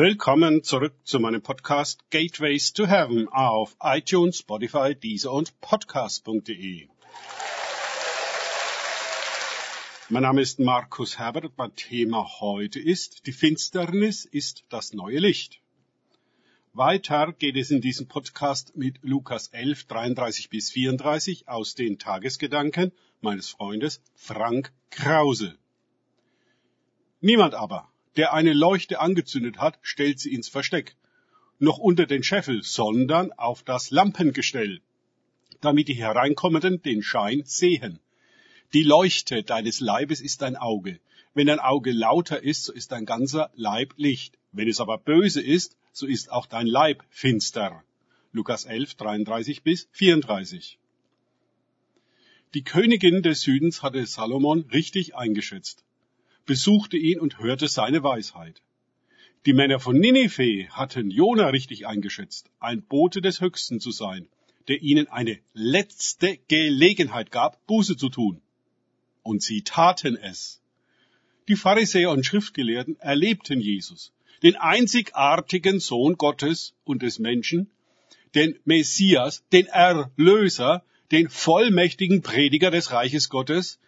Willkommen zurück zu meinem Podcast Gateways to Heaven auf iTunes, Spotify, Deezer und Podcast.de. Mein Name ist Markus Herbert. Mein Thema heute ist, die Finsternis ist das neue Licht. Weiter geht es in diesem Podcast mit Lukas 11, 33 bis 34 aus den Tagesgedanken meines Freundes Frank Krause. Niemand aber, der eine Leuchte angezündet hat, stellt sie ins Versteck, noch unter den Scheffel, sondern auf das Lampengestell, damit die Hereinkommenden den Schein sehen. Die Leuchte deines Leibes ist dein Auge. Wenn dein Auge lauter ist, so ist dein ganzer Leib Licht. Wenn es aber böse ist, so ist auch dein Leib finster. Lukas 11, 33 bis 34. Die Königin des Südens hatte Salomon richtig eingeschätzt, besuchte ihn und hörte seine Weisheit. Die Männer von Ninive hatten Jona richtig eingeschätzt, ein Bote des Höchsten zu sein, der ihnen eine letzte Gelegenheit gab, Buße zu tun. Und sie taten es. Die Pharisäer und Schriftgelehrten erlebten Jesus, den einzigartigen Sohn Gottes und des Menschen, den Messias, den Erlöser, den vollmächtigen Prediger des Reiches Gottes,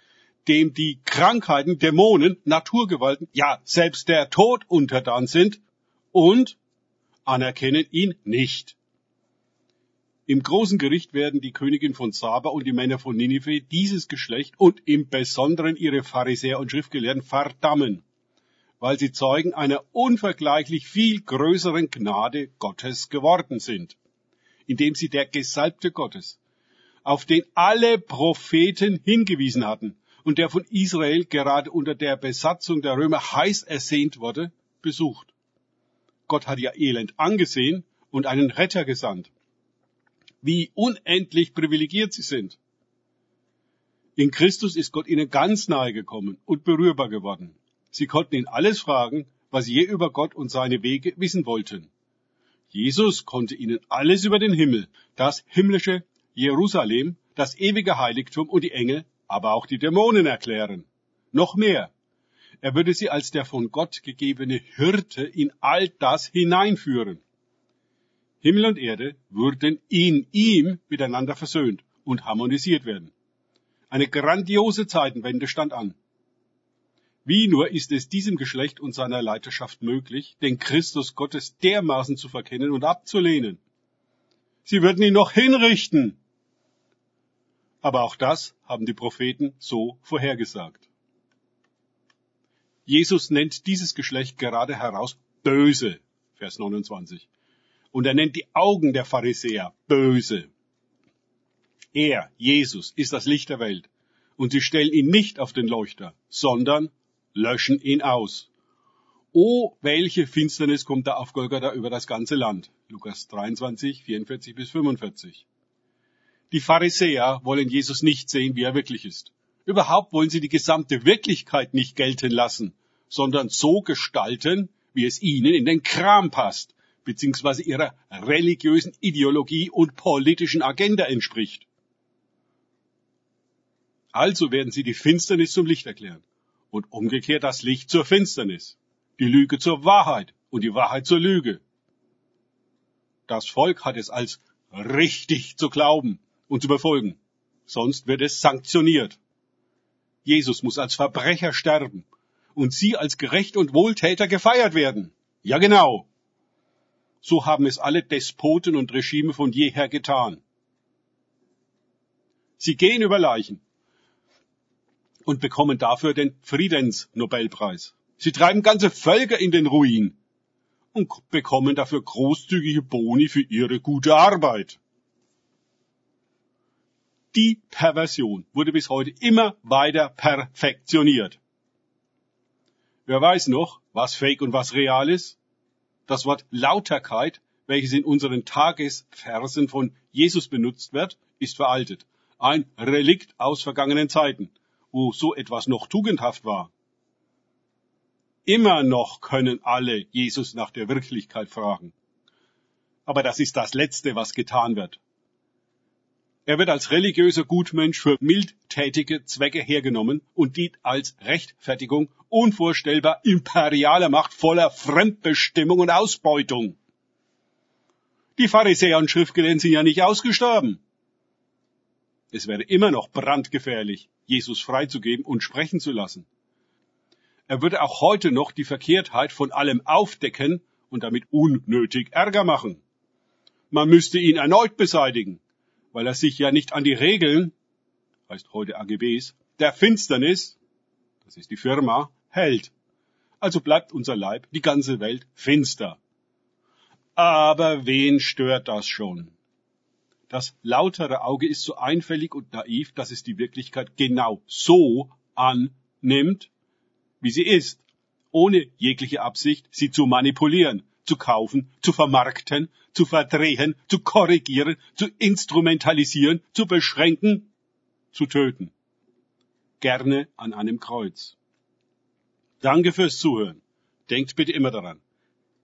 dem die Krankheiten, Dämonen, Naturgewalten, ja selbst der Tod untertan sind und anerkennen ihn nicht. Im großen Gericht werden die Königin von Saba und die Männer von Ninive dieses Geschlecht und im Besonderen ihre Pharisäer und Schriftgelehrten verdammen, weil sie Zeugen einer unvergleichlich viel größeren Gnade Gottes geworden sind, indem sie der Gesalbte Gottes, auf den alle Propheten hingewiesen hatten und der von Israel gerade unter der Besatzung der Römer heiß ersehnt wurde, besucht. Gott hat ihr Elend angesehen und einen Retter gesandt. Wie unendlich privilegiert sie sind. In Christus ist Gott ihnen ganz nahe gekommen und berührbar geworden. Sie konnten ihn alles fragen, was sie je über Gott und seine Wege wissen wollten. Jesus konnte ihnen alles über den Himmel, das himmlische Jerusalem, das ewige Heiligtum und die Engel, aber auch die Dämonen erklären. Noch mehr. Er würde sie als der von Gott gegebene Hirte in all das hineinführen. Himmel und Erde würden in ihm miteinander versöhnt und harmonisiert werden. Eine grandiose Zeitenwende stand an. Wie nur ist es diesem Geschlecht und seiner Leiterschaft möglich, den Christus Gottes dermaßen zu verkennen und abzulehnen? Sie würden ihn noch hinrichten. Aber auch das haben die Propheten so vorhergesagt. Jesus nennt dieses Geschlecht gerade heraus böse, Vers 29. Und er nennt die Augen der Pharisäer böse. Er, Jesus, ist das Licht der Welt. Und sie stellen ihn nicht auf den Leuchter, sondern löschen ihn aus. Oh, welche Finsternis kommt da auf Golgatha über das ganze Land. Lukas 23, 44 bis 45. Die Pharisäer wollen Jesus nicht sehen, wie er wirklich ist. Überhaupt wollen sie die gesamte Wirklichkeit nicht gelten lassen, sondern so gestalten, wie es ihnen in den Kram passt, beziehungsweise ihrer religiösen Ideologie und politischen Agenda entspricht. Also werden sie die Finsternis zum Licht erklären und umgekehrt das Licht zur Finsternis, die Lüge zur Wahrheit und die Wahrheit zur Lüge. Das Volk hat es als richtig zu glauben und zu befolgen, sonst wird es sanktioniert. Jesus muss als Verbrecher sterben und sie als gerecht und Wohltäter gefeiert werden. Ja genau. So haben es alle Despoten und Regime von jeher getan. Sie gehen über Leichen, und bekommen dafür den Friedensnobelpreis. Sie treiben ganze Völker in den Ruin und bekommen dafür großzügige Boni für ihre gute Arbeit. Die Perversion wurde bis heute immer weiter perfektioniert. Wer weiß noch, was fake und was real ist? Das Wort Lauterkeit, welches in unseren Tagesversen von Jesus benutzt wird, ist veraltet. Ein Relikt aus vergangenen Zeiten wo so etwas noch tugendhaft war. Immer noch können alle Jesus nach der Wirklichkeit fragen. Aber das ist das Letzte, was getan wird. Er wird als religiöser Gutmensch für mildtätige Zwecke hergenommen und dient als Rechtfertigung unvorstellbar imperialer Macht voller Fremdbestimmung und Ausbeutung. Die Pharisäer und Schriftgelehrten sind ja nicht ausgestorben. Es wäre immer noch brandgefährlich, Jesus freizugeben und sprechen zu lassen. Er würde auch heute noch die Verkehrtheit von allem aufdecken und damit unnötig Ärger machen. Man müsste ihn erneut beseitigen weil er sich ja nicht an die Regeln, heißt heute AGBs, der Finsternis, das ist die Firma, hält. Also bleibt unser Leib, die ganze Welt, finster. Aber wen stört das schon? Das lautere Auge ist so einfällig und naiv, dass es die Wirklichkeit genau so annimmt, wie sie ist, ohne jegliche Absicht, sie zu manipulieren, zu kaufen, zu vermarkten, zu verdrehen, zu korrigieren, zu instrumentalisieren, zu beschränken, zu töten. Gerne an einem Kreuz. Danke fürs Zuhören. Denkt bitte immer daran.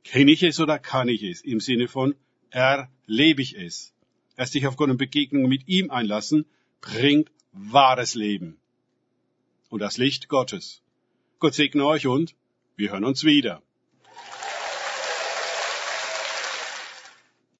Kenne ich es oder kann ich es? Im Sinne von erlebe ich es. Erst sich auf Gott und Begegnungen mit ihm einlassen, bringt wahres Leben. Und das Licht Gottes. Gott segne euch und wir hören uns wieder.